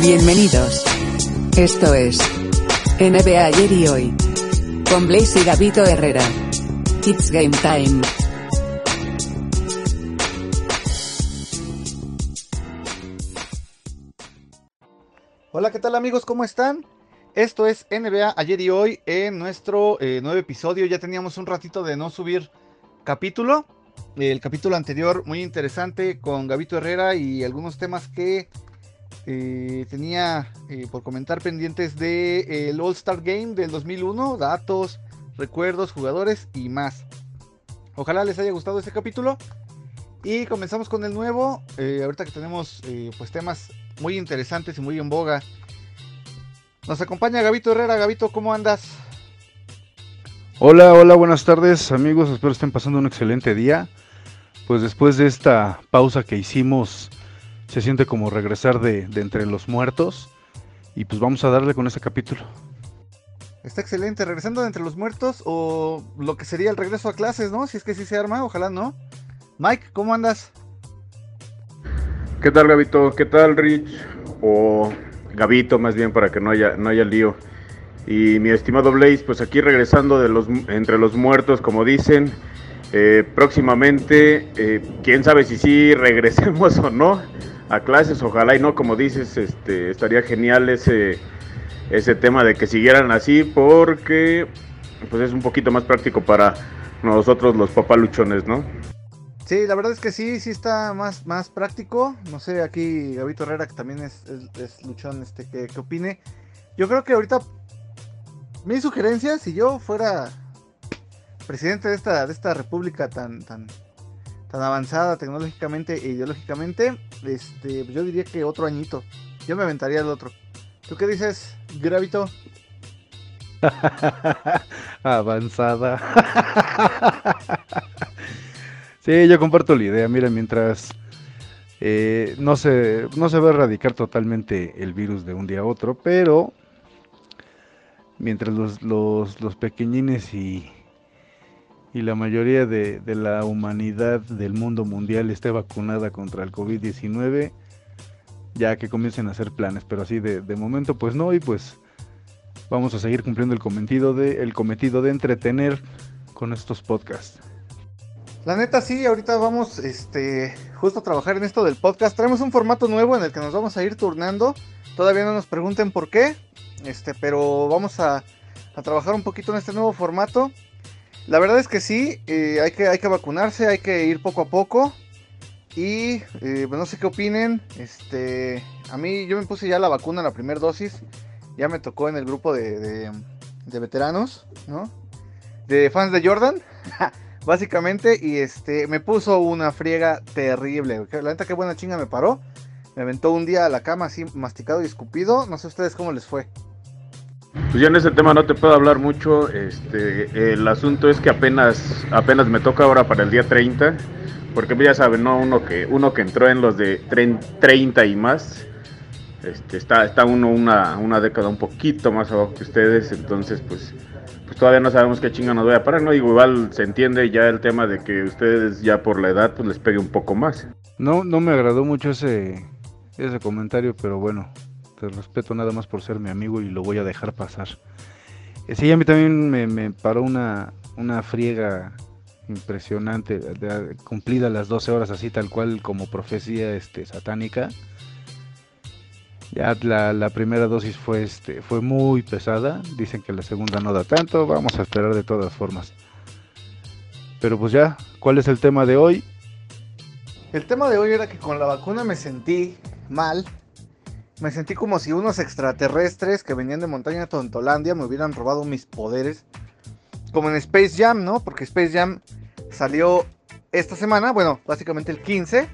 Bienvenidos. Esto es NBA ayer y hoy. Con Blaze y Gavito Herrera. It's game time. Hola, ¿qué tal amigos? ¿Cómo están? Esto es NBA ayer y hoy en nuestro eh, nuevo episodio. Ya teníamos un ratito de no subir capítulo. El capítulo anterior muy interesante con Gavito Herrera y algunos temas que eh, tenía eh, por comentar pendientes del el All Star Game del 2001, datos, recuerdos, jugadores y más. Ojalá les haya gustado este capítulo. Y comenzamos con el nuevo. ahorita que tenemos pues temas muy interesantes y muy en boga. Nos acompaña Gabito Herrera. Gabito, ¿cómo andas? Hola, hola, buenas tardes amigos. Espero estén pasando un excelente día. Pues después de esta pausa que hicimos, se siente como regresar de, de entre los muertos. Y pues vamos a darle con ese capítulo. Está excelente, regresando de entre los muertos o lo que sería el regreso a clases, ¿no? Si es que sí se arma, ojalá no. Mike, ¿cómo andas? ¿Qué tal, Gabito? ¿Qué tal, Rich? O Gabito, más bien, para que no haya, no haya lío. Y mi estimado Blaze, pues aquí regresando de los, entre los muertos, como dicen. Eh, próximamente, eh, quién sabe si sí regresemos o no a clases, ojalá y no, como dices, este, estaría genial ese, ese tema de que siguieran así, porque pues es un poquito más práctico para nosotros los papaluchones, ¿no? Sí, la verdad es que sí, sí está más, más práctico. No sé, aquí Gabito Herrera, que también es, es, luchón, este, que, opine. Yo creo que ahorita mi sugerencia, si yo fuera presidente de esta, de esta república tan, tan, tan avanzada tecnológicamente e ideológicamente, este, yo diría que otro añito. Yo me aventaría el otro. ¿Tú qué dices, Gravito? Avanzada. Sí, yo comparto la idea. Mira, mientras eh, no, se, no se va a erradicar totalmente el virus de un día a otro, pero mientras los, los, pequeñines y, y la mayoría de, la humanidad del mundo mundial esté vacunada contra el COVID-19, ya que comiencen a hacer planes, pero así de, momento pues no, y pues vamos a seguir cumpliendo el cometido de, cometido de entretener con estos podcasts. La neta sí, ahorita vamos este, justo a trabajar en esto del podcast. Traemos un formato nuevo en el que nos vamos a ir turnando. Todavía no nos pregunten por qué, este, pero vamos a, trabajar un poquito en este nuevo formato. La verdad es que sí, eh, hay, que, hay que vacunarse, hay que ir poco a poco. Y eh, pues no sé qué opinen. Este, a mí yo me puse ya la vacuna, la primera dosis. Ya me tocó en el grupo de, de, de veteranos, ¿no? De fans de Jordan. básicamente, y este, me puso una friega terrible. La neta, qué buena chinga me paró. Me aventó un día a la cama así masticado y escupido. No sé ustedes cómo les fue. Pues yo en ese tema no te puedo hablar mucho. Este, el asunto es que apenas, apenas me toca ahora para el día 30. Porque ya saben, ¿no? Uno que, uno que entró en los de 30 y más. Este, está, está uno una, una década un poquito más abajo que ustedes. Entonces, pues pues todavía no sabemos qué chinga nos voy a parar, ¿no? Digo, igual se entiende ya el tema de que ustedes ya por la edad pues les pegue un poco más. No, no me agradó mucho ese, ese comentario, pero bueno, te respeto nada más por ser mi amigo y lo voy a dejar pasar. Eh, sí, a mí también me, paró una, una friega impresionante, cumplida las 12 horas así tal cual como profecía este, satánica. Ya la, primera dosis fue, este, fue muy pesada. Dicen que la segunda no da tanto. Vamos a esperar de todas formas. Pero pues ya, ¿cuál es el tema de hoy? El tema de hoy era que con la vacuna me sentí mal. Me sentí como si unos extraterrestres que venían de montaña Tontolandia me hubieran robado mis poderes. Como en Space Jam, ¿no? Porque Space Jam salió esta semana, bueno, básicamente el 15.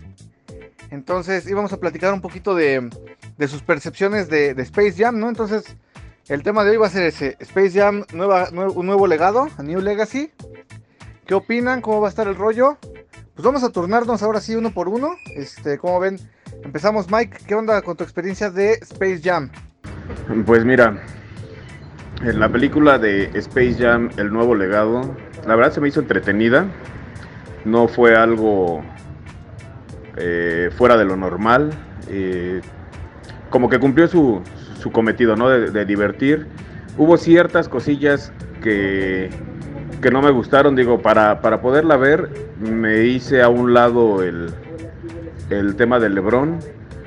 Entonces íbamos a platicar un poquito de, de sus percepciones de, Space Jam, ¿no? Entonces, el tema de hoy va a ser ese, Space Jam, nueva, un nuevo legado, a New Legacy. ¿Qué opinan? ¿Cómo va a estar el rollo? Pues vamos a turnarnos ahora sí uno por uno. Este, como ven, empezamos Mike, ¿qué onda con tu experiencia de Space Jam? Pues mira, en la película de Space Jam, el nuevo legado, la verdad se me hizo entretenida. No fue algo eh, fuera de lo normal. Eh, como que cumplió su, cometido, ¿no? De, divertir. Hubo ciertas cosillas que, que no me gustaron, digo, para, para poderla ver me hice a un lado el, el tema de Lebron.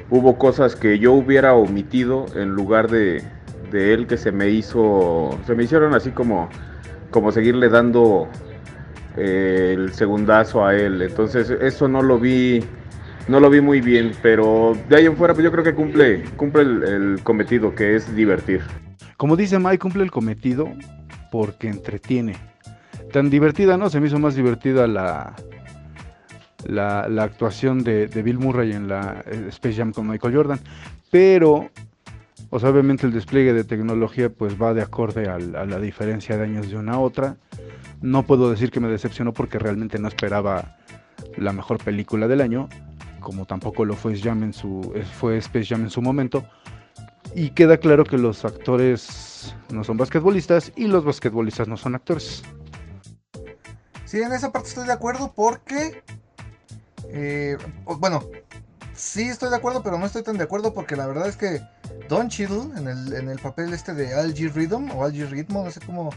Hubo cosas que yo hubiera omitido en lugar de, de él que se me hizo, se me hicieron así como, como seguirle dando eh, el segundazo a él. Entonces eso no lo vi, no lo vi muy bien, pero de ahí en fuera pues yo creo que cumple, cumple el, cometido que es divertir. Como dice Mike, cumple el cometido porque entretiene. Tan divertida, ¿no? Se me hizo más divertida la, la, actuación de, Bill Murray en la eh, Space Jam con Michael Jordan. Pero obviamente el despliegue de tecnología pues va de acorde a la diferencia de años de una a otra. No puedo decir que me decepcionó porque realmente no esperaba la mejor película del año, como tampoco lo fue, Jam en su, fue Space Jam en su momento. Y queda claro que los actores no son basquetbolistas y los basquetbolistas no son actores. Sí, en esa parte estoy de acuerdo porque, eh, bueno, sí estoy de acuerdo, pero no estoy tan de acuerdo porque la verdad es que Don Cheadle en el, en el papel este de Algie Rhythm o Algie Ritmo, no sé cómo,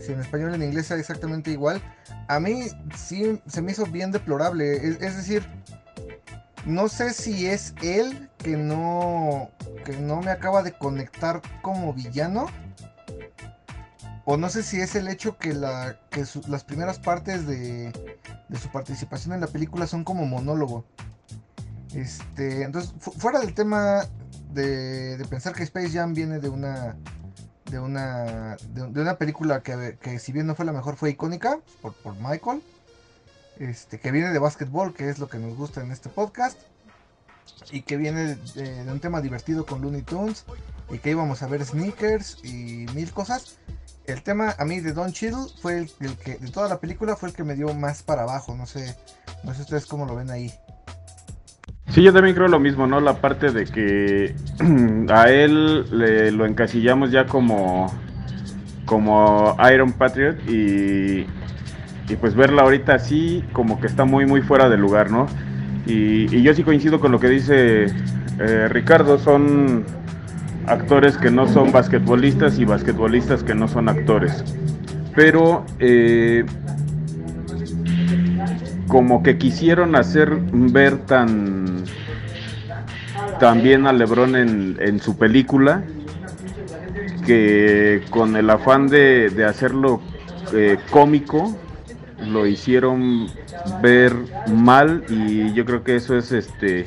si en español o en inglés sea exactamente igual, a mí sí se me hizo bien deplorable. Es, decir, no sé si es él que no, que no me acaba de conectar como villano. O no sé si es el hecho que, la, que las primeras partes de, de su participación en la película son como monólogo. Este, entonces, fuera del tema de, pensar que Space Jam viene de una de una de, una película que, que, si bien no fue la mejor fue icónica por, por Michael este que viene de básquetbol que es lo que nos gusta en este podcast y que viene de, un tema divertido con Looney Tunes y que íbamos a ver sneakers y mil cosas el tema a mí de Don Cheadle fue el, que de toda la película fue el que me dio más para abajo no sé no sé ustedes cómo lo ven ahí Sí, yo también creo lo mismo, ¿no? La parte de que a él le, lo encasillamos ya como, como Iron Patriot y, y pues verla ahorita así como que está muy muy fuera de lugar, ¿no? Y, yo sí coincido con lo que dice eh, Ricardo, son actores que no son basquetbolistas y basquetbolistas que no son actores. Pero eh, como que quisieron hacer ver tan también a Lebron en, su película que con el afán de, hacerlo eh, cómico lo hicieron ver mal y yo creo que eso es este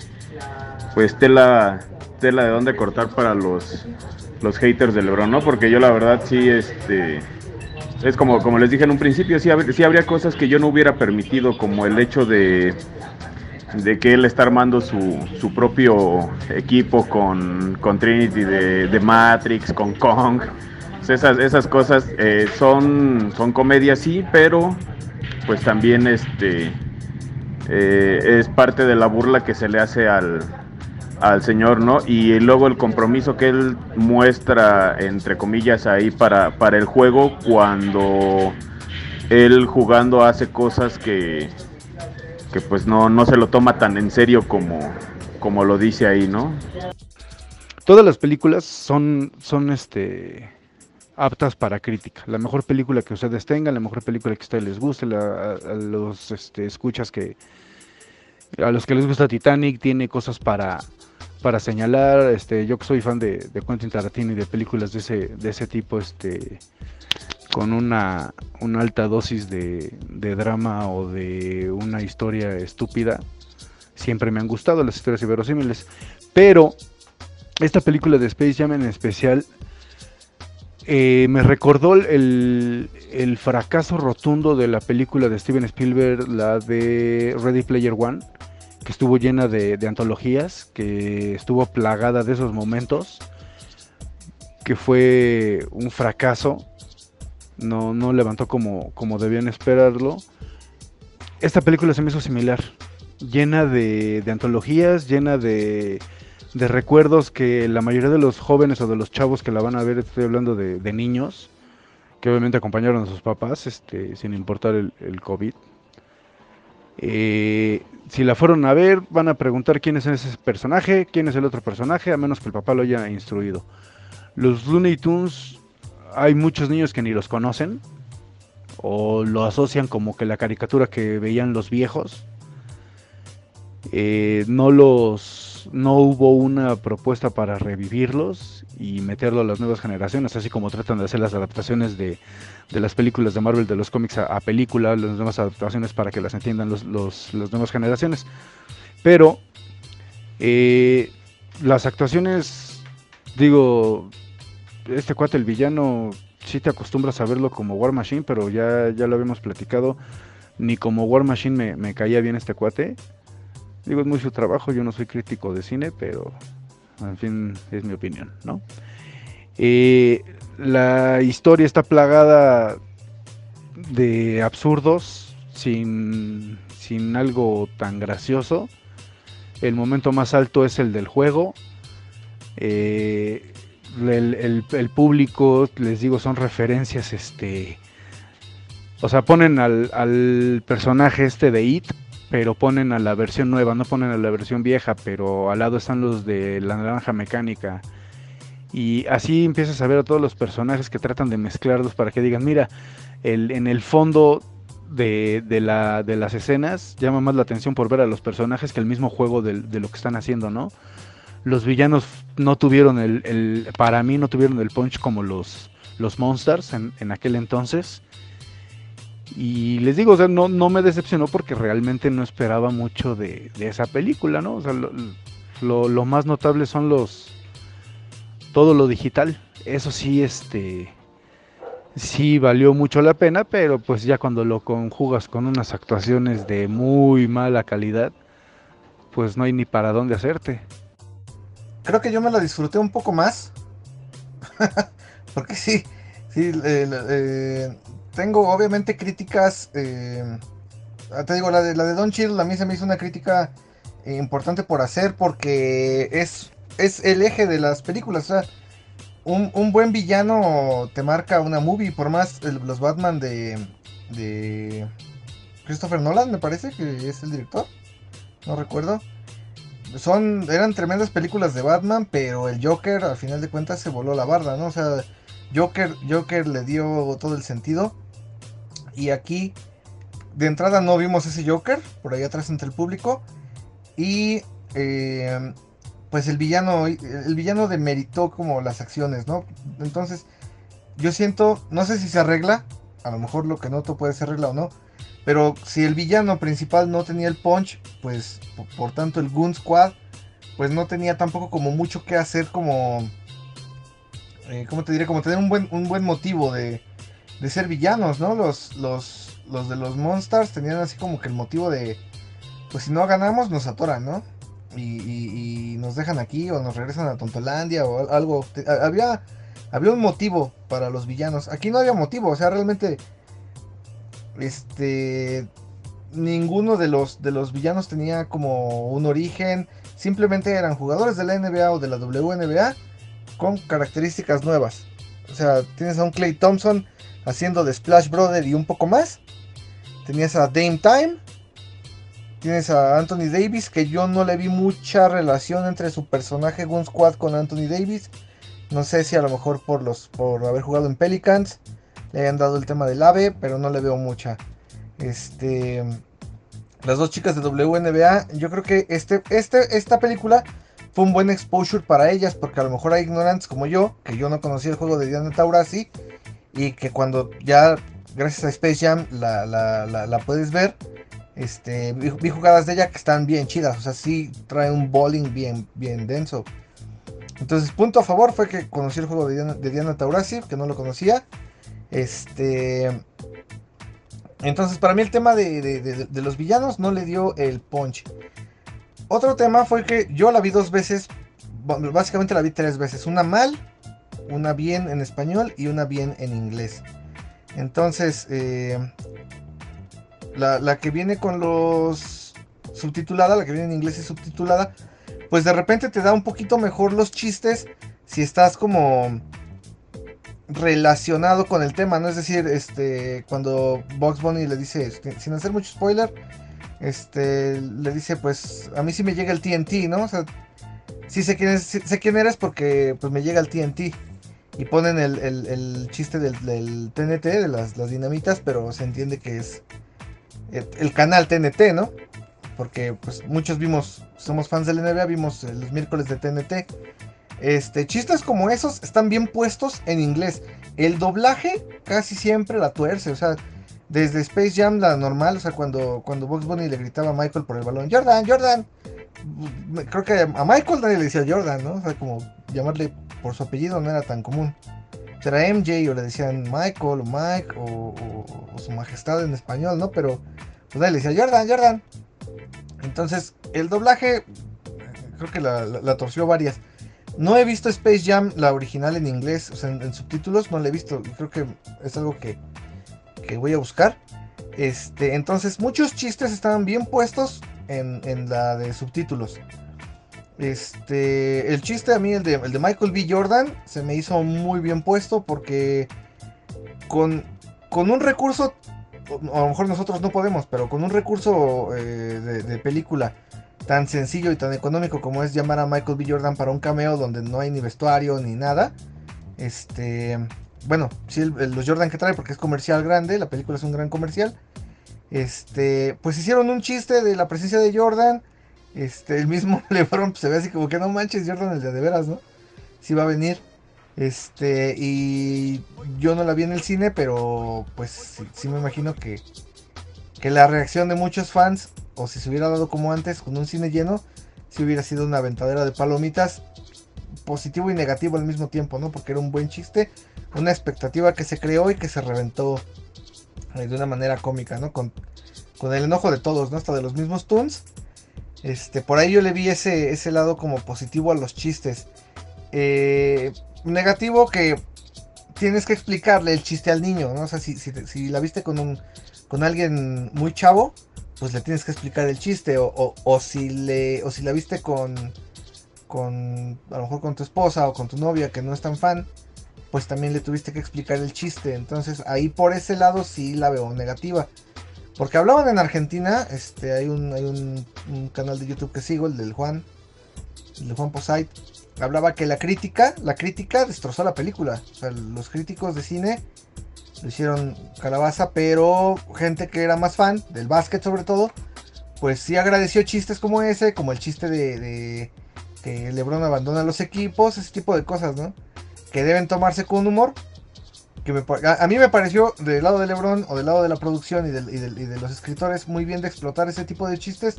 pues tela tela de dónde cortar para los los haters de LeBron, ¿no? Porque yo la verdad sí este es como, como les dije en un principio, sí, sí habría cosas que yo no hubiera permitido, como el hecho de, de que él está armando su, su propio equipo con, con Trinity de, Matrix, con Kong. Esas, esas cosas eh, son, son comedias, sí, pero pues también este eh, es parte de la burla que se le hace al, al Señor, ¿no? Y luego el compromiso que Él muestra, entre comillas, ahí para, para el juego cuando Él jugando hace cosas que, que pues no, no se lo toma tan en serio como, como lo dice ahí, ¿no? Todas las películas son, son este aptas para crítica. La mejor película que ustedes tengan, la mejor película que a ustedes les guste, a, los este, escuchas que a los que les gusta Titanic tiene cosas para para señalar, este, yo que soy fan de, de, Quentin Tarantino y de películas de ese, de ese tipo, este, con una, alta dosis de, drama o de una historia estúpida, siempre me han gustado las historias inverosímiles. Pero esta película de Space Jam en especial eh, me recordó el fracaso rotundo de la película de Steven Spielberg, la de Ready Player One que estuvo llena de, antologías, que estuvo plagada de esos momentos, que fue un fracaso, no, no levantó como, como debían esperarlo. Esta película se me hizo similar, llena de, antologías, llena de, de, recuerdos que la mayoría de los jóvenes o de los chavos que la van a ver, estoy hablando de, niños, que obviamente acompañaron a sus papás, este, sin importar el, el COVID, eh, si la fueron a ver, van a preguntar quién es ese personaje, quién es el otro personaje, a menos que el papá lo haya instruido. Los Looney Tunes, hay muchos niños que ni los conocen, o lo asocian como que la caricatura que veían los viejos. Eh, no los no hubo una propuesta para revivirlos y meterlo a las nuevas generaciones, así como tratan de hacer las adaptaciones de, las películas de Marvel, de los cómics a, películas, las nuevas adaptaciones para que las entiendan los, las nuevas generaciones. Pero eh, las actuaciones, digo, este cuate, el villano, sí te acostumbras a verlo como War Machine, pero ya, ya lo habíamos platicado, ni como War Machine me, me caía bien este cuate. Digo, es su trabajo, yo no soy crítico de cine, pero en fin, es mi opinión, ¿no? Eh, la historia está plagada de absurdos, sin, sin algo tan gracioso. El momento más alto es el del juego. Eh, el, público, les digo, son referencias, este... O sea, ponen al, al personaje este de It pero ponen a la versión nueva, no ponen a la versión vieja, pero al lado están los de la naranja mecánica. Y así empiezas a ver a todos los personajes que tratan de mezclarlos para que digan, mira, el, en el fondo de, la, de, las escenas llama más la atención por ver a los personajes que el mismo juego de, lo que están haciendo, ¿no? Los villanos no tuvieron el, para mí no tuvieron el punch como los, los Monsters en, en aquel entonces. Y les digo, o sea, no, no me decepcionó porque realmente no esperaba mucho de, esa película, ¿no? O sea, lo, más notable son los. todo lo digital. Eso sí, este. Sí valió mucho la pena, pero pues ya cuando lo conjugas con unas actuaciones de muy mala calidad, pues no hay ni para dónde hacerte. Creo que yo me la disfruté un poco más. porque sí, sí, eh, tengo obviamente críticas. Eh, te digo, la de, la de Don Chill a mí se me hizo una crítica importante por hacer porque es, es el eje de las películas. O sea, un, buen villano te marca una movie. Por más los Batman de, de Christopher Nolan, me parece que es el director. No recuerdo. Son, eran tremendas películas de Batman, pero el Joker al final de cuentas se voló la barda, ¿no? O sea, Joker, Joker le dio todo el sentido. Y aquí, de entrada, no vimos ese Joker por ahí atrás entre el público. Y eh, pues el villano, el villano demeritó como las acciones, ¿no? Entonces, yo siento, no sé si se arregla. A lo mejor lo que noto puede ser arregla o no. Pero si el villano principal no tenía el punch, pues por, tanto el Goon Squad, pues no tenía tampoco como mucho que hacer como eh, ¿cómo te diré? Como tener un buen, un buen motivo de, de ser villanos, ¿no? Los, los, los de los Monsters tenían así como que el motivo de, pues si no ganamos nos atoran, ¿no? Y, nos dejan aquí o nos regresan a Tontolandia o algo. Había, había un motivo para los villanos. Aquí no había motivo, o sea, realmente, este, ninguno de los, de los villanos tenía como un origen. Simplemente eran jugadores de la NBA o de la WNBA con características nuevas. O sea, tienes a un Clay Thompson haciendo de Splash Brother y un poco más. Tenías a Dame Time. Tienes a Anthony Davis, que yo no le vi mucha relación entre su personaje Gun Squad con Anthony Davis. No sé si a lo mejor por los por haber jugado en Pelicans le hayan dado el tema del ave, pero no le veo mucha. Este las dos chicas de WNBA, yo creo que este, este, esta película fue un buen exposure para ellas, porque a lo mejor hay ignorantes como yo, que yo no conocía el juego de Diana Taurasi, y que cuando ya, gracias a Space Jam, la, puedes ver, este, vi, jugadas de ella que están bien chidas, o sea, sí trae un bowling bien, bien denso. Entonces, punto a favor fue que conocí el juego de Diana, de Taurasi, que no lo conocía. Este. Entonces, para mí el tema de, de, los villanos no le dio el punch. Otro tema fue que yo la vi dos veces, básicamente la vi tres veces, una mal, una bien en español y una bien en inglés. Entonces, eh, la, que viene con los subtitulada, la que viene en inglés y subtitulada, pues de repente te da un poquito mejor los chistes si estás como relacionado con el tema, ¿no? Es decir, este, cuando Box Bunny le dice, sin hacer mucho spoiler, este, le dice, pues, a mí sí me llega el TNT, ¿no? O sea, sí sé quién, sé quién eres porque pues me llega el TNT. Y ponen el, chiste del, TNT, de las, dinamitas, pero se entiende que es el, canal TNT, ¿no? Porque pues muchos vimos, somos fans del NBA, vimos los miércoles de TNT. Este, chistes como esos están bien puestos en inglés. El doblaje casi siempre la tuerce, o sea, desde Space Jam la normal, o sea, cuando, cuando Bugs Bunny le gritaba a Michael por el balón, Jordan, Jordan. Creo que a Michael nadie le decía Jordan, ¿no? O sea, como llamarle por su apellido no era tan común. Era MJ o le decían Michael o Mike o, su majestad en español, ¿no? Pero pues nadie le decía Jordan, Jordan. Entonces, el doblaje creo que la, torció varias. No he visto Space Jam, la original en inglés, o sea, en, subtítulos, no la he visto. Creo que es algo que, que voy a buscar. Este, entonces, muchos chistes estaban bien puestos en, en la de subtítulos. Este, el chiste a mí, el de, el de Michael B. Jordan, se me hizo muy bien puesto porque con, con un recurso, a lo mejor nosotros no podemos, pero con un recurso eh, de, película tan sencillo y tan económico como es llamar a Michael B. Jordan para un cameo donde no hay ni vestuario ni nada. Este, bueno, sí, los Jordan que trae porque es comercial grande, la película es un gran comercial. Este, pues hicieron un chiste de la presencia de Jordan este, el mismo LeBron pues, se ve así como que no manches, Jordan el de de veras, ¿no? Sí va a venir. Este, y yo no la vi en el cine, pero pues sí, me imagino que, que la reacción de muchos fans, o si se hubiera dado como antes, con un cine lleno, si hubiera sido una aventadera de palomitas, positivo y negativo al mismo tiempo, ¿no? Porque era un buen chiste, una expectativa que se creó y que se reventó eh, de una manera cómica, ¿no? Con, con el enojo de todos, ¿no? Hasta de los mismos Toons este, por ahí yo le vi ese, ese lado como positivo a los chistes. Eh, negativo que tienes que explicarle el chiste al niño, ¿no? O sea, si, si, la viste con un con alguien muy chavo, pues le tienes que explicar el chiste. O, o, si le. O si la viste con. Con. a lo mejor con tu esposa o con tu novia que no es tan fan. Pues también le tuviste que explicar el chiste. Entonces ahí por ese lado sí la veo negativa. Porque hablaban en Argentina, este, hay un, hay un, canal de YouTube que sigo, el del Juan, el de Juan Posait. Hablaba que la crítica, la crítica destrozó la película. O sea, los críticos de cine lo hicieron calabaza, pero gente que era más fan, del básquet sobre todo, pues sí agradeció chistes como ese, como el chiste de, de que Lebron abandona los equipos, ese tipo de cosas, ¿no? Que deben tomarse con humor, a, mí me pareció del lado de Lebron o del lado de la producción y, de los escritores muy bien de explotar ese tipo de chistes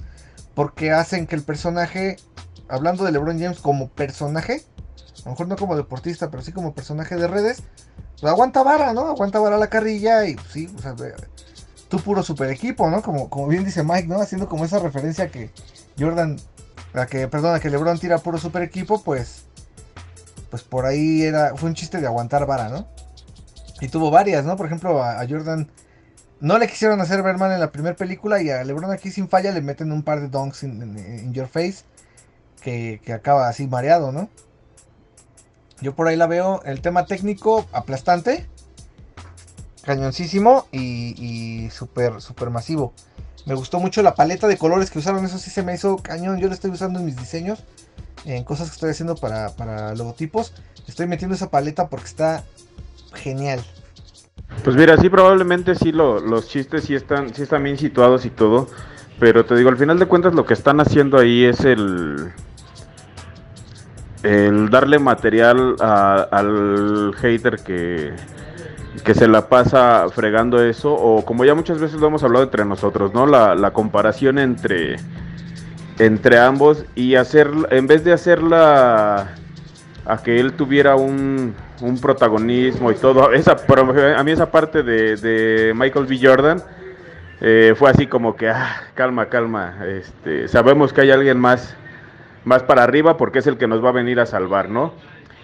porque hacen que el personaje, hablando de Lebron James como personaje, a lo mejor no como deportista, pero sí como personaje de redes, pues aguanta vara, ¿no? Aguanta vara la carrilla y pues, sí, o sea, tú puro super equipo, ¿no? Como, como bien dice Mike, ¿no? Haciendo como esa referencia que Jordan, a que, perdona, que Lebron tira puro super equipo, pues, pues por ahí era, fue un chiste de aguantar vara, ¿no? Y tuvo varias, ¿no? Por ejemplo, a, Jordan no le quisieron hacer ver mal en la primera película y a LeBron aquí sin falla le meten un par de donks in, your face que, acaba así mareado, ¿no? Yo por ahí la veo, el tema técnico aplastante, cañoncísimo y, y súper, súper masivo. Me gustó mucho la paleta de colores que usaron, eso sí se me hizo cañón, yo lo estoy usando en mis diseños, en cosas que estoy haciendo para, para logotipos. Estoy metiendo esa paleta porque está genial. Pues mira, sí, probablemente sí los chistes sí están, sí están bien situados y todo, pero te digo, al final de cuentas lo que están haciendo ahí es el, el darle material al hater que, que se la pasa fregando eso, o como ya muchas veces lo hemos hablado entre nosotros, ¿no? La, comparación entre, entre ambos y hacer, en vez de hacerla a que él tuviera un, un protagonismo y todo. Esa, a mí esa parte de, Michael B. Jordan eh, fue así como que, ah, calma, calma, este, sabemos que hay alguien más, más para arriba porque es el que nos va a venir a salvar, ¿no?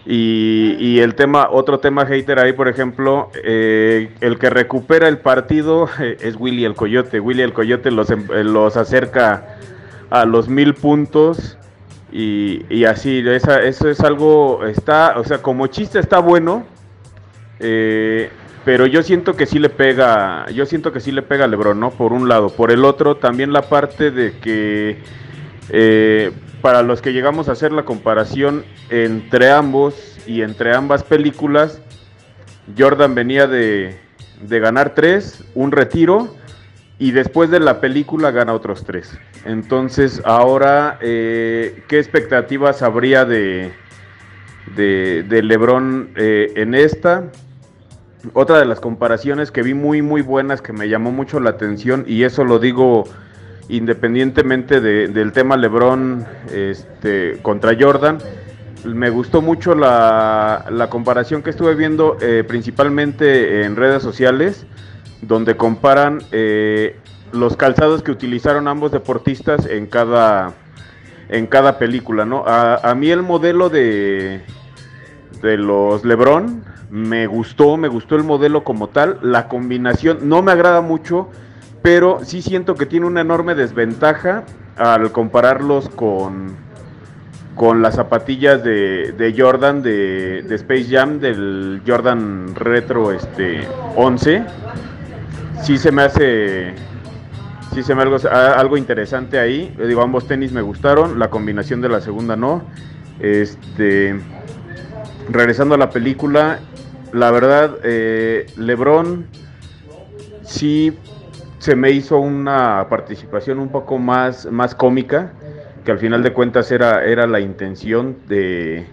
Y, y el tema, otro tema hater ahí, por ejemplo, eh, el que recupera el partido eh, es Willy el Coyote. Willy el Coyote los, em, los acerca a los mil puntos y, así, eso es algo, está, o sea, como chiste está bueno, eh, pero yo siento que sí le pega, yo siento que sí le pega a LeBron, ¿no? Por un lado, por el otro también la parte de que eh, para los que llegamos a hacer la comparación entre ambos y entre ambas películas, Jordan venía de, de ganar tres, un retiro y después de la película gana otros tres. Entonces, ahora, eh, ¿qué expectativas habría de, de, Lebron eh, en esta? Otra de las comparaciones que vi muy, muy buenas, que me llamó mucho la atención, y eso lo digo independientemente del tema Lebron este, contra Jordan, me gustó mucho la, comparación que estuve viendo eh, principalmente en redes sociales donde comparan eh, los calzados que utilizaron ambos deportistas en cada, en cada película, ¿no? A, mí el modelo de, de los Lebron me gustó, me gustó el modelo como tal, la combinación no me agrada mucho, pero sí siento que tiene una enorme desventaja al compararlos con, con las zapatillas de, Jordan de, de, Space Jam, del Jordan Retro este, 11 sí se me hace sí se me algo, algo interesante ahí. Digo, ambos tenis me gustaron, la combinación de la segunda no. Este, regresando a la película, la verdad, eh, LeBron sí se me hizo una participación un poco más, más cómica, que al final de cuentas era, era la intención de,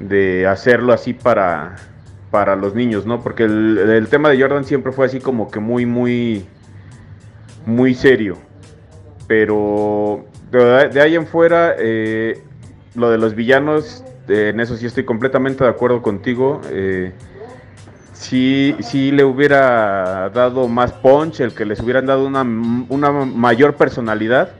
de hacerlo así para, para los niños, ¿no? Porque el, tema de Jordan siempre fue así como que muy, muy, muy serio. Pero de, ahí en fuera, eh, lo de los villanos, en eso sí estoy completamente de acuerdo contigo. Eh, sí, le hubiera dado más punch, el que les hubieran dado una, una mayor personalidad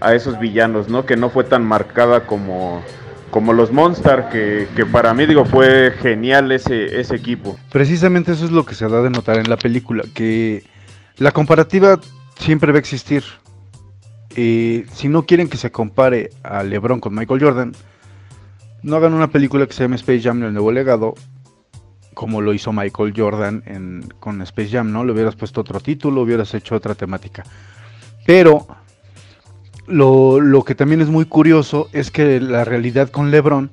a esos villanos, ¿no? Que no fue tan marcada como como los Monster, que, para mí digo fue genial ese, ese equipo. Precisamente eso es lo que se da de notar en la película, que la comparativa siempre va a existir. Eh, si no quieren que se compare a LeBron con Michael Jordan, no hagan una película que se llame Space Jam el nuevo legado, como lo hizo Michael Jordan en, con Space Jam, ¿no? Le hubieras puesto otro título, hubieras hecho otra temática. Pero lo, que también es muy curioso es que la realidad con Lebron,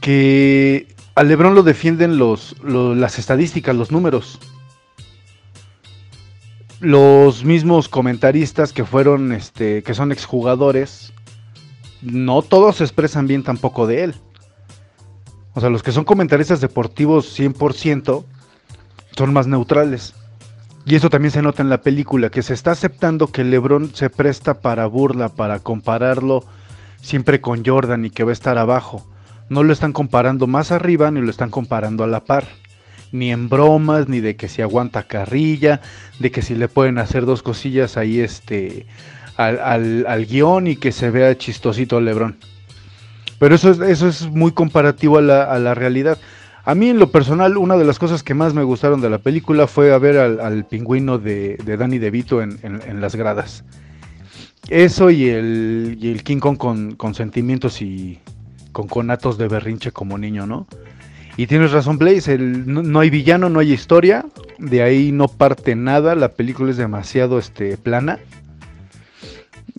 que a Lebron lo defienden los, las estadísticas, los números. Los mismos comentaristas que fueron, este, que son exjugadores, no todos se expresan bien tampoco de él. O sea, los que son comentaristas deportivos 100% son más neutrales. Y eso también se nota en la película, que se está aceptando que LeBron se presta para burla, para compararlo siempre con Jordan y que va a estar abajo. No lo están comparando más arriba ni lo están comparando a la par. Ni en bromas, ni de que si aguanta carrilla, de que si le pueden hacer dos cosillas ahí este, al, al, guion y que se vea chistosito LeBron. Pero eso es, eso es muy comparativo a la, a la realidad. A mí en lo personal, una de las cosas que más me gustaron de la película fue a ver al, pingüino de, Danny DeVito en, las gradas. Eso y el, el King Kong con, sentimientos y con conatos de berrinche como niño, ¿no? Y tienes razón, Blaze, no, hay villano, no hay historia, de ahí no parte nada, la película es demasiado este, plana.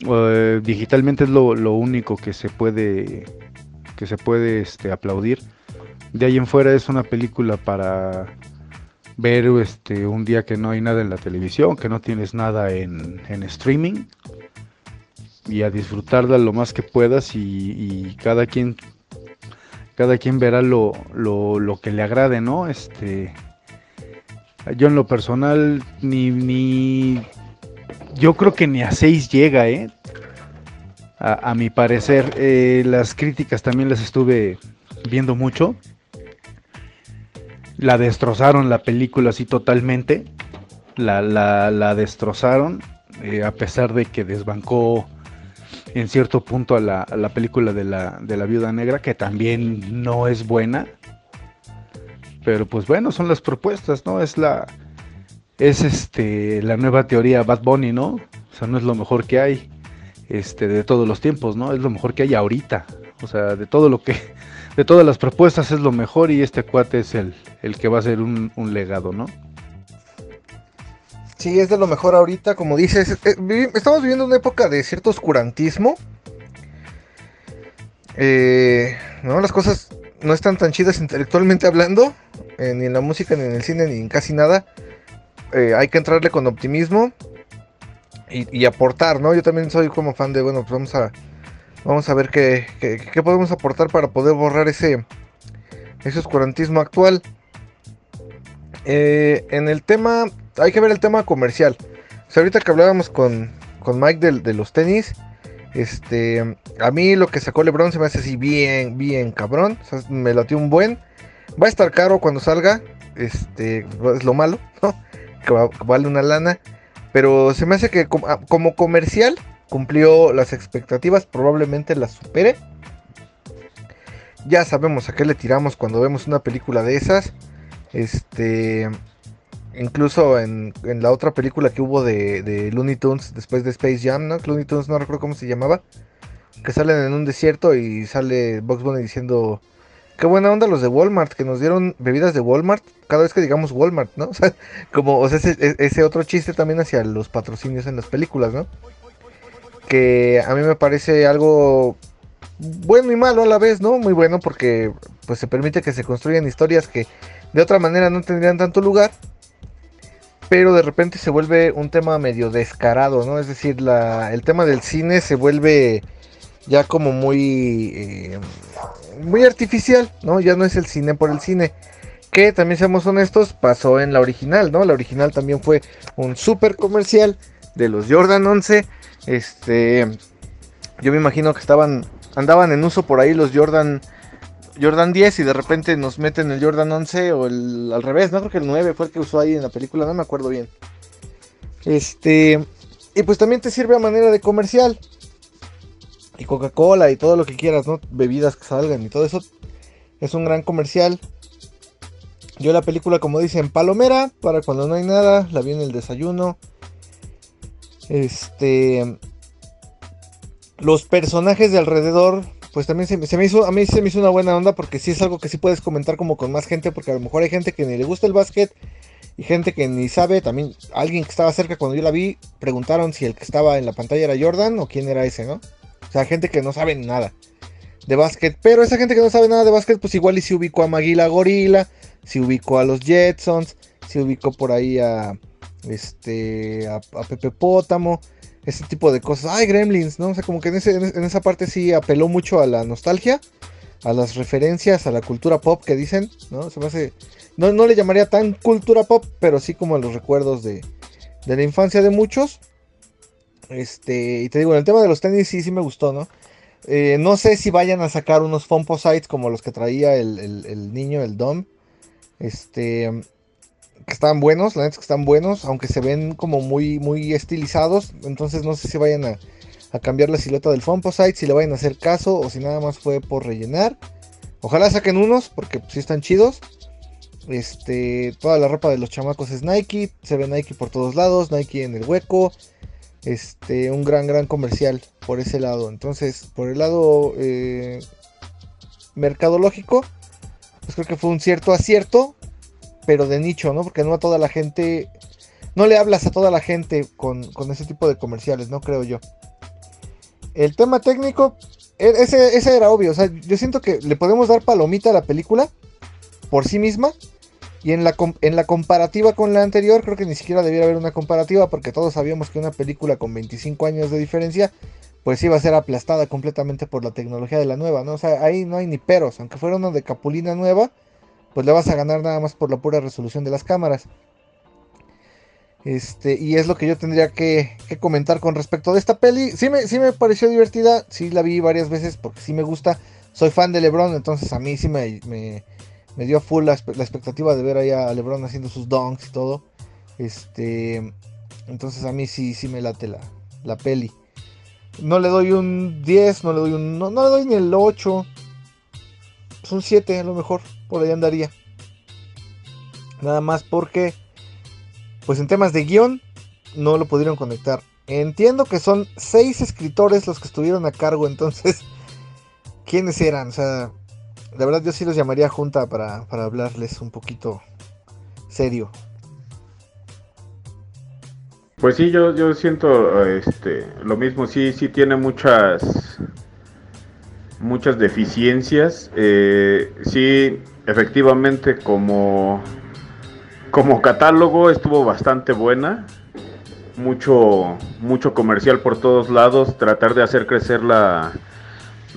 Eh, digitalmente es lo, único que se puede, que se puede este, aplaudir. De ahí en fuera es una película para ver este un día que no hay nada en la televisión, que no tienes nada en, streaming y a disfrutarla lo más que puedas y, cada quien cada quien verá lo, lo, que le agrade, ¿no? Este yo en lo personal ni, ni yo creo que ni a 6 llega, ¿eh? A, mi parecer, eh, las críticas también las estuve viendo mucho la destrozaron la película así totalmente. La, la, destrozaron. Eh, a pesar de que desbancó en cierto punto a la, la película de la, de la viuda negra, que también no es buena. Pero pues bueno, son las propuestas, ¿no? Es la. Es este. la nueva teoría Bad Bunny, ¿no? O sea, no es lo mejor que hay. Este, de todos los tiempos, ¿no? Es lo mejor que hay ahorita. O sea, de todo lo que de todas las propuestas es lo mejor y este cuate es el, el que va a ser un, un legado, ¿no? Sí, es de lo mejor ahorita, como dices. eh, estamos viviendo una época de cierto oscurantismo. Eh, no, las cosas no están tan chidas intelectualmente hablando, eh, ni en la música, ni en el cine, ni en casi nada. Eh, hay que entrarle con optimismo y, aportar, ¿no? Yo también soy como fan de, bueno, pues vamos a, vamos a ver qué, qué, podemos aportar para poder borrar ese, ese oscurantismo actual. Eh, en el tema, hay que ver el tema comercial. O sea, ahorita que hablábamos con, con Mike de, de, los tenis, este, a mí lo que sacó LeBron se me hace así bien, bien cabrón. O sea, me latió un buen. Va a estar caro cuando salga, este, es lo malo, ¿no? Que vale una lana. Pero se me hace que como, como comercial cumplió las expectativas, probablemente las supere. Ya sabemos a qué le tiramos cuando vemos una película de esas. Este. Incluso en, en la otra película que hubo de, de, Looney Tunes después de Space Jam, ¿no? Looney Tunes no recuerdo cómo se llamaba. Que salen en un desierto y sale Box Bunny diciendo. Qué buena onda los de Walmart, que nos dieron bebidas de Walmart cada vez que digamos Walmart, ¿no? O sea, como, o sea, ese, ese otro chiste también hacia los patrocinios en las películas, ¿no? Que a mí me parece algo bueno y malo a la vez, ¿no? Muy bueno porque pues se permite que se construyan historias que de otra manera no tendrían tanto lugar. Pero de repente se vuelve un tema medio descarado, ¿no? Es decir, la, el tema del cine se vuelve ya como muy, eh, muy artificial, ¿no? Ya no es el cine por el cine. Que también seamos honestos, pasó en la original, ¿no? La original también fue un super comercial de los Jordan 11. Este, yo me imagino que estaban, andaban en uso por ahí los Jordan Jordan 10 y de repente nos meten el Jordan 11 o el al revés, no creo que el 9 fue el que usó ahí en la película, no me acuerdo bien. Este, y pues también te sirve a manera de comercial. Y Coca-Cola y todo lo que quieras, ¿no? Bebidas que salgan y todo eso es un gran comercial. Yo la película, como dicen, palomera, para cuando no hay nada, la vi en el desayuno. Este los personajes de alrededor pues también se, se, me hizo, a mí se me hizo una buena onda porque sí es algo que sí puedes comentar como con más gente, porque a lo mejor hay gente que ni le gusta el básquet y gente que ni sabe, también alguien que estaba cerca cuando yo la vi, preguntaron si el que estaba en la pantalla era Jordan o quién era ese, ¿no? O sea, gente que no sabe nada de básquet, pero esa gente que no sabe nada de básquet, pues igual y si ubicó a Maguila Gorila, si ubicó a los Jetsons, si ubicó por ahí a este a, Pepe Pótamo ese tipo de cosas. Ay, Gremlins, ¿no? O sea, como que en, ese, en, esa parte sí apeló mucho a la nostalgia, a las referencias, a la cultura pop que dicen, ¿no? Se me hace. No, no le llamaría tan cultura pop, pero sí como a los recuerdos de, de la infancia de muchos. Este, y te digo, el tema de los tenis sí, sí me gustó, ¿no? Eh, no sé si vayan a sacar unos Fomposites como los que traía el, el, niño, el Dom. Este, que están buenos, la neta es que están buenos, aunque se ven como muy, muy estilizados. Entonces no sé si vayan a, a cambiar la silueta del Fomposite, si le vayan a hacer caso o si nada más fue por rellenar. Ojalá saquen unos, porque sí están chidos. Este, toda la ropa de los chamacos es Nike, se ve Nike por todos lados, Nike en el hueco. Este, un gran, gran comercial por ese lado. Entonces, por el lado eh, mercadológico, pues creo que fue un cierto acierto pero de nicho, ¿no? Porque no a toda la gente, no le hablas a toda la gente con, con ese tipo de comerciales, ¿no? Creo yo. El tema técnico, e, ese, ese, era obvio, o sea, yo siento que le podemos dar palomita a la película por sí misma. Y en la, en la comparativa con la anterior, creo que ni siquiera debiera haber una comparativa, porque todos sabíamos que una película con 25 años de diferencia, pues iba a ser aplastada completamente por la tecnología de la nueva, ¿no? O sea, ahí no hay ni peros, aunque fuera una de Capulina nueva, pues le vas a ganar nada más por la pura resolución de las cámaras. Este, y es lo que yo tendría que, comentar con respecto de esta peli. Sí me, sí me pareció divertida, sí la vi varias veces porque sí me gusta. Soy fan de Lebron, entonces a mí sí me, me dio full la, expectativa de ver ahí a Lebron haciendo sus donks y todo. Este, entonces a mí sí, sí me late la, la peli. No le doy un 10, no le doy un. No, no le doy ni el 8. Es un 7 a lo mejor por ahí andaría. Nada más porque, pues en temas de guion, no lo pudieron conectar. Entiendo que son seis escritores los que estuvieron a cargo, entonces, ¿quiénes eran? O sea, la verdad yo sí los llamaría junta para, para hablarles un poquito serio. Pues sí, yo, yo siento este, lo mismo, sí, sí tiene muchas, muchas deficiencias. Eh, sí, efectivamente, como, como catálogo estuvo bastante buena. Mucho, mucho comercial por todos lados. Tratar de hacer crecer la,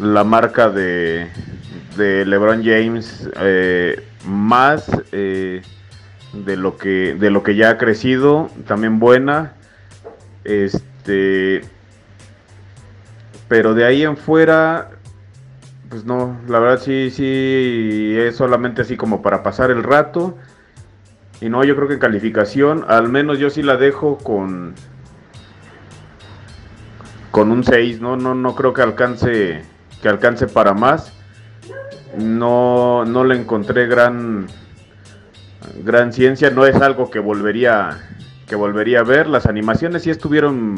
la marca de, de LeBron James eh, más. Eh, de lo que de lo que ya ha crecido, también buena. Este pero de ahí en fuera pues no, la verdad sí sí es solamente así como para pasar el rato. Y no, yo creo que en calificación, al menos yo sí la dejo con con un 6, no no no creo que alcance que alcance para más. No no le encontré gran gran ciencia, no es algo que volvería que volvería a ver. Las animaciones sí estuvieron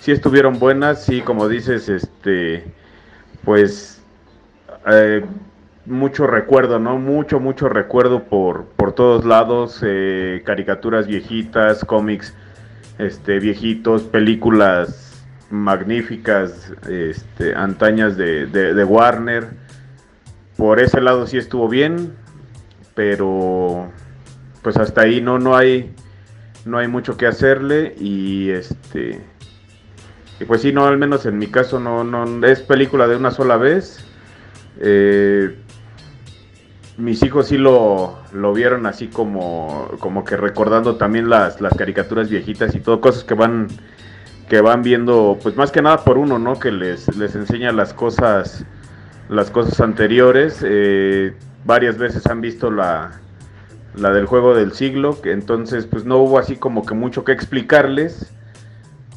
sí estuvieron buenas, sí como dices, este pues eh, mucho recuerdo, ¿no? Mucho, mucho recuerdo por, por todos lados, eh, caricaturas viejitas, cómics este, viejitos, películas magníficas, este, antañas de, de Warner. Por ese lado sí estuvo bien, pero pues hasta ahí no no hay no hay mucho que hacerle y este y pues sí no al menos en mi caso no no es película de una sola vez. Eh, mis hijos sí lo, lo vieron así como como que recordando también las, las caricaturas viejitas y todo cosas que van que van viendo pues más que nada por uno no que les les enseña las cosas las cosas anteriores eh, varias veces han visto la, la del juego del siglo, que entonces pues no hubo así como que mucho que explicarles.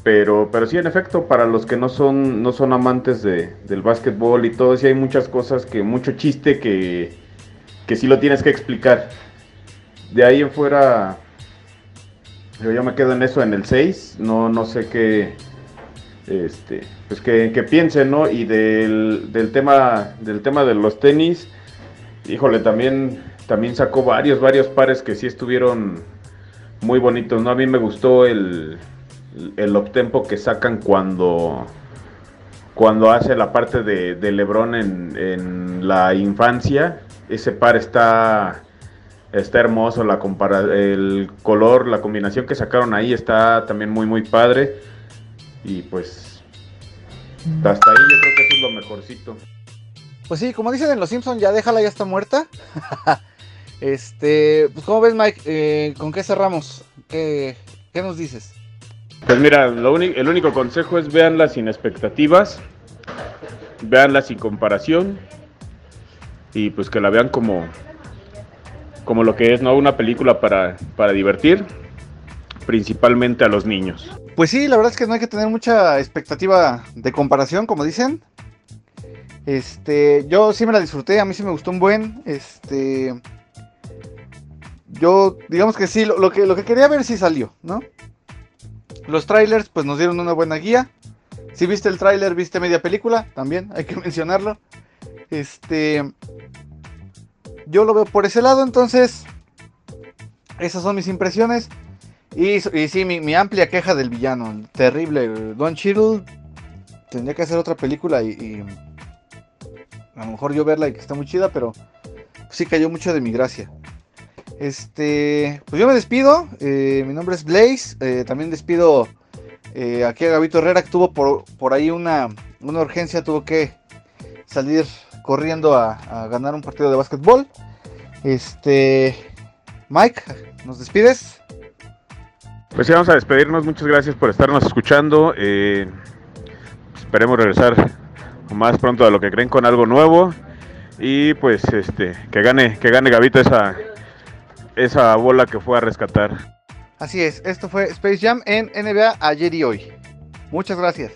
Pero, pero sí, en efecto, para los que no son, no son amantes de, del básquetbol y todo, sí hay muchas cosas que, mucho chiste que, que sí lo tienes que explicar. De ahí en fuera, yo, yo me quedo en eso en el 6, no, no sé qué, este, pues que, que piensen, ¿no? Y del, del, tema, del tema de los tenis, híjole, también, también sacó varios, varios pares que sí estuvieron muy bonitos, ¿no? A mí me gustó el, el uptempo que sacan cuando, cuando hace la parte de, de Lebron en, en, la infancia. Ese par está, está hermoso, la compara el color, la combinación que sacaron ahí está también muy, muy padre. Y pues, hasta ahí yo creo que eso es lo mejorcito. Pues sí, como dicen en Los Simpsons, ya déjala, ya está muerta. este, pues como ves, Mike, eh, ¿con qué cerramos? ¿Qué, ¿Qué, nos dices? Pues mira, lo el único consejo es véanla sin expectativas, véanla sin comparación y pues que la vean como, como lo que es, ¿no? Una película para, para divertir, principalmente a los niños. Pues sí, la verdad es que no hay que tener mucha expectativa de comparación, como dicen. Este, yo sí me la disfruté, a mí sí me gustó un buen. Este, yo, digamos que sí, lo, que, lo que quería ver sí salió, ¿no? Los trailers, pues nos dieron una buena guía. Si viste el trailer, viste media película, también hay que mencionarlo. Este, yo lo veo por ese lado, entonces, esas son mis impresiones. Y, sí, mi, amplia queja del villano, terrible. Don Cheadle tendría que hacer otra película y, a lo mejor yo verla y que está muy chida, pero sí cayó mucho de mi gracia. Este, pues yo me despido. Eh, mi nombre es Blaze. Eh, también despido eh, aquí a Gabito Herrera, que tuvo por, por ahí una, una, urgencia, tuvo que salir corriendo a, a, ganar un partido de básquetbol. Este, Mike, ¿nos despides? Pues sí, vamos a despedirnos. Muchas gracias por estarnos escuchando. esperemos regresar más pronto de lo que creen con algo nuevo y pues este que gane que gane Gavito esa esa bola que fue a rescatar. Así es, esto fue Space Jam en NBA ayer y hoy. Muchas gracias.